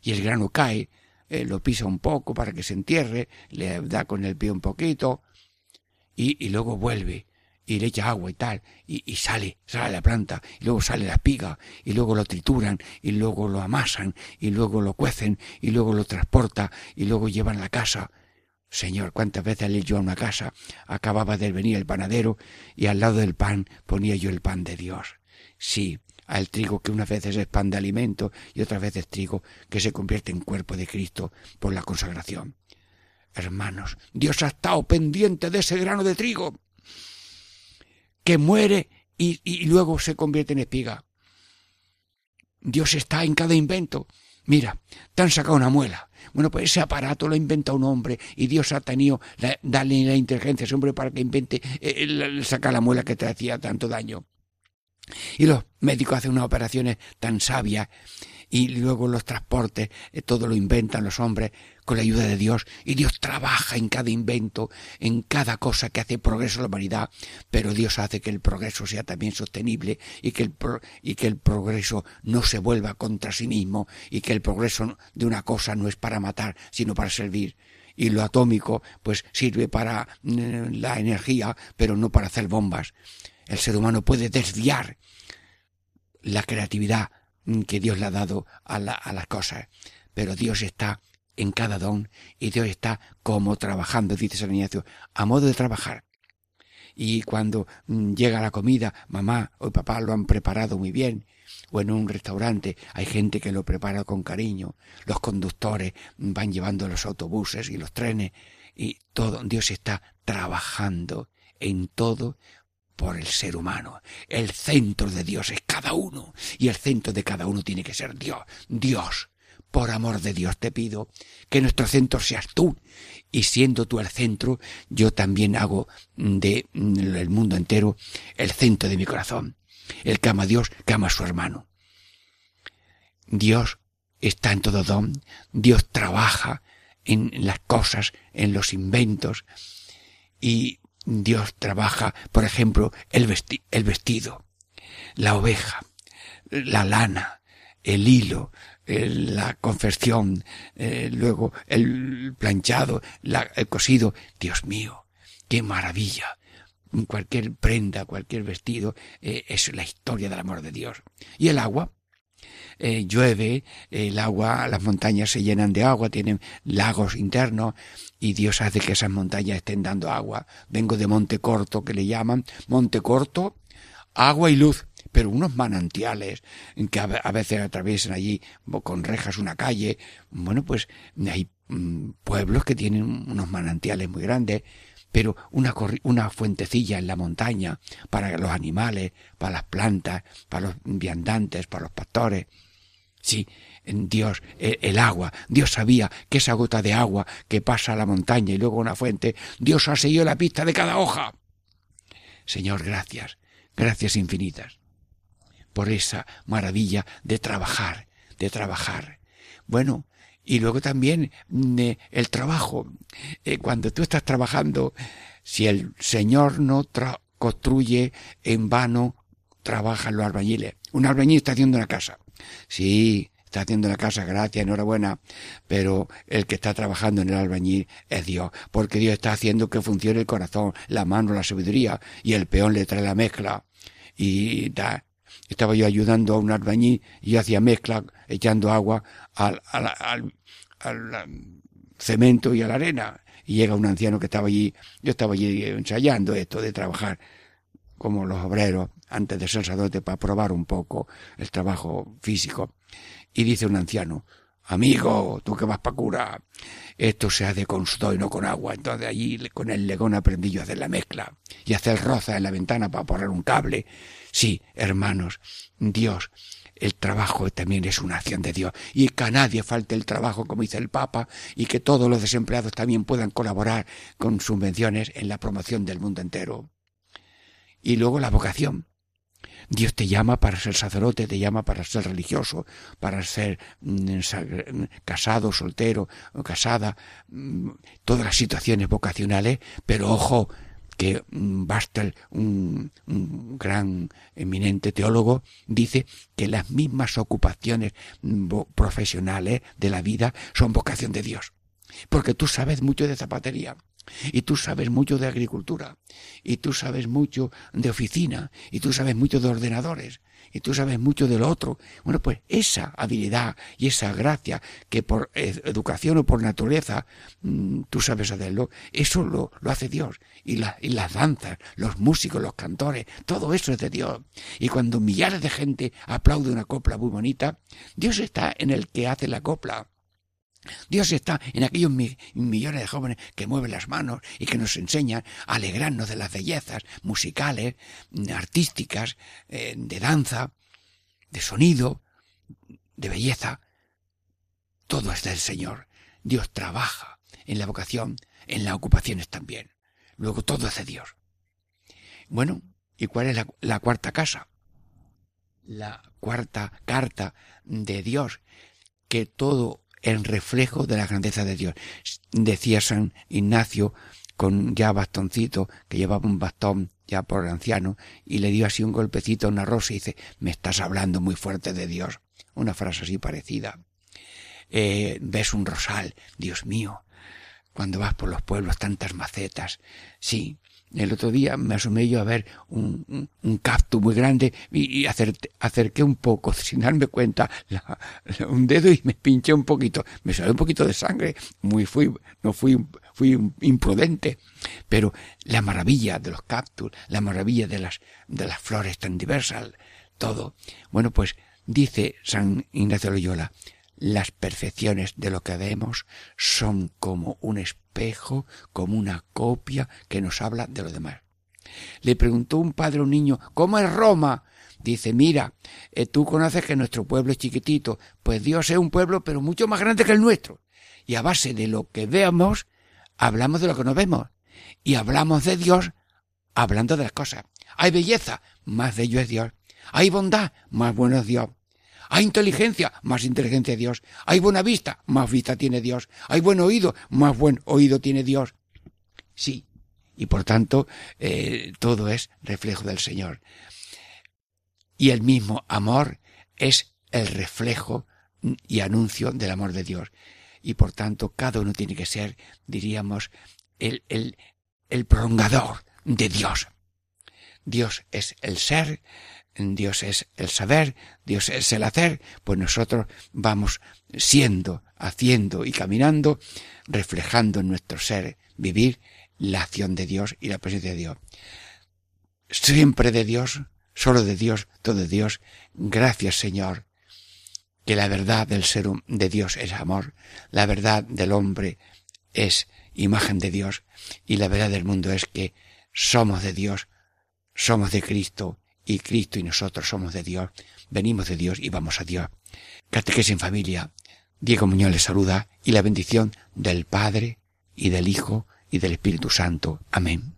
Y el grano cae eh, lo pisa un poco para que se entierre, le da con el pie un poquito, y luego vuelve, y le echa agua y tal, y, sale, sale la planta, y luego sale la espiga, y luego lo trituran, y luego lo amasan, y luego lo cuecen, y luego lo transporta, y luego llevan a la casa. Señor, cuántas veces le yo a una casa, acababa de venir el panadero, y al lado del pan ponía yo el pan de Dios. Sí, al trigo que unas veces es pan de alimento y otras veces trigo que se convierte en cuerpo de Cristo por la consagración. Hermanos, Dios ha estado pendiente de ese grano de trigo que muere y, luego se convierte en espiga. Dios está en cada invento. Mira, te han sacado una muela. Bueno, pues ese aparato lo inventa un hombre y Dios ha tenido, la, la inteligencia a ese hombre para que invente, eh, sacar la muela que te hacía tanto daño. Y los médicos hacen unas operaciones tan sabias y luego los transportes, eh, todo lo inventan los hombres con la ayuda de Dios. Y Dios trabaja en cada invento, en cada cosa que hace progreso a la humanidad, pero Dios hace que el progreso sea también sostenible y que el, y que el progreso no se vuelva contra sí mismo y que el progreso de una cosa no es para matar, sino para servir. Y lo atómico pues sirve para mm, la energía, pero no para hacer bombas. El ser humano puede desviar la creatividad que Dios le ha dado a, las cosas, pero Dios está en cada don y Dios está como trabajando, dice San Ignacio, a modo de trabajar. Y cuando mm, llega la comida, mamá o papá lo han preparado muy bien, o en un restaurante hay gente que lo prepara con cariño, los conductores van llevando los autobuses y los trenes, y todo, Dios está trabajando en todo por el ser humano. El centro de Dios es cada uno y el centro de cada uno tiene que ser Dios. Dios, por amor de Dios te pido que nuestro centro seas tú y siendo tú el centro, yo también hago de el mundo entero el centro de mi corazón. El que ama a Dios, que ama a su hermano. Dios está en todo don, Dios trabaja en las cosas, en los inventos. Y Dios trabaja, por ejemplo, el vestido, la oveja, la lana, el hilo, la confección, eh, luego el planchado, el cosido. Dios mío, qué maravilla. Cualquier prenda, cualquier vestido eh, es la historia del amor de Dios. Y el agua, eh, llueve, el agua, las montañas se llenan de agua, tienen lagos internos y Dios hace que esas montañas estén dando agua. Vengo de Monte Corto, que le llaman Monte Corto, agua y luz pero unos manantiales que a veces atraviesan allí con rejas una calle. Bueno, pues hay mm, pueblos que tienen unos manantiales muy grandes, pero una, fuentecilla en la montaña para los animales, para las plantas, para los viandantes, para los pastores. Sí, Dios, el, el, agua, Dios sabía que esa gota de agua que pasa a la montaña y luego una fuente, Dios ha seguido la pista de cada hoja. Señor, gracias, gracias infinitas por esa maravilla de trabajar, de trabajar. Bueno, y luego también mm, eh, el trabajo. Eh, cuando tú estás trabajando, si el Señor no construye en vano, trabajan los albañiles. Un albañil está haciendo una casa. Sí, está haciendo una casa, gracias, enhorabuena, pero el que está trabajando en el albañil es Dios, porque Dios está haciendo que funcione el corazón, la mano, la sabiduría, y el peón le trae la mezcla, y da, estaba yo ayudando a un albañil y hacía mezcla echando agua al, al, al, cemento y a la arena. Y llega un anciano que estaba allí, yo estaba allí ensayando esto de trabajar como los obreros antes de ser sacerdote para probar un poco el trabajo físico. Y dice un anciano, amigo, tú que vas para cura, esto se hace con sudor y no con agua. Entonces allí con el legón aprendí yo a hacer la mezcla y hacer roza en la ventana para poner un cable Sí, hermanos, Dios, el trabajo también es una acción de Dios y que a nadie falte el trabajo, como dice el Papa, y que todos los desempleados también puedan colaborar con subvenciones en la promoción del mundo entero. Y luego la vocación. Dios te llama para ser sacerdote, te llama para ser religioso, para ser mm, casado, soltero, casada, mm, todas las situaciones vocacionales, pero ojo, que Bastel, un, gran eminente teólogo, dice que las mismas ocupaciones mm, profesionales de la vida son vocación de Dios. Porque tú sabes mucho de zapatería, y tú sabes mucho de agricultura, y tú sabes mucho de oficina, y tú sabes mucho de ordenadores, y tú sabes mucho de lo otro. Bueno, pues esa habilidad y esa gracia que por educación o por naturaleza mm, tú sabes hacerlo, eso lo, lo hace Dios. Y, y las danzas, los músicos, los cantores, todo eso es de Dios. Y cuando millares de gente aplaude una copla muy bonita, Dios está en el que hace la copla. Dios está en aquellos millones de jóvenes que mueven las manos y que nos enseñan a alegrarnos de las bellezas musicales, artísticas, eh, de danza, de sonido, de belleza. Todo es del Señor. Dios trabaja en la vocación, en las ocupaciones también. Luego todo es de Dios. Bueno, ¿y cuál es la, la cuarta casa? La cuarta carta de Dios, que todo el reflejo de la grandeza de Dios. Decía San Ignacio con ya bastoncito, que llevaba un bastón ya por anciano, y le dio así un golpecito a una rosa y dice, me estás hablando muy fuerte de Dios. Una frase así parecida. Eh, ves un rosal, Dios mío, cuando vas por los pueblos tantas macetas. Sí, el otro día me asomé yo a ver un, un, cactus muy grande y, acerqué un poco, sin darme cuenta, un dedo y me pinché un poquito. Me salió un poquito de sangre. Muy fui, no fui, fui imprudente. Pero la maravilla de los cactus, la maravilla de las, de las flores tan diversas, todo. Bueno, pues dice San Ignacio Loyola, las perfecciones de lo que vemos son como un espejo, como una copia que nos habla de lo demás. Le preguntó un padre a un niño, ¿cómo es Roma? Dice, mira, eh, tú conoces que nuestro pueblo es chiquitito, pues Dios es un pueblo pero mucho más grande que el nuestro. Y a base de lo que veamos, hablamos de lo que no vemos. Y hablamos de Dios hablando de las cosas. Hay belleza, más bello es Dios. Hay bondad, más bueno es Dios. Hay inteligencia, más inteligencia Dios. Hay buena vista, más vista tiene Dios. Hay buen oído, más buen oído tiene Dios. Sí, y por tanto eh, todo es reflejo del Señor. Y el mismo amor es el reflejo y anuncio del amor de Dios. Y por tanto cada uno tiene que ser, diríamos, el, el, el prolongador de Dios. Dios es el ser, Dios es el saber, Dios es el hacer, pues nosotros vamos siendo, haciendo y caminando, reflejando en nuestro ser, vivir la acción de Dios y la presencia de Dios. Siempre de Dios, solo de Dios, todo de Dios. Gracias Señor, que la verdad del ser de Dios es amor, la verdad del hombre es imagen de Dios y la verdad del mundo es que somos de Dios, somos de Cristo y Cristo y nosotros somos de Dios, venimos de Dios y vamos a Dios. Catequesis en familia. Diego Muñoz les saluda y la bendición del Padre y del Hijo y del Espíritu Santo. Amén.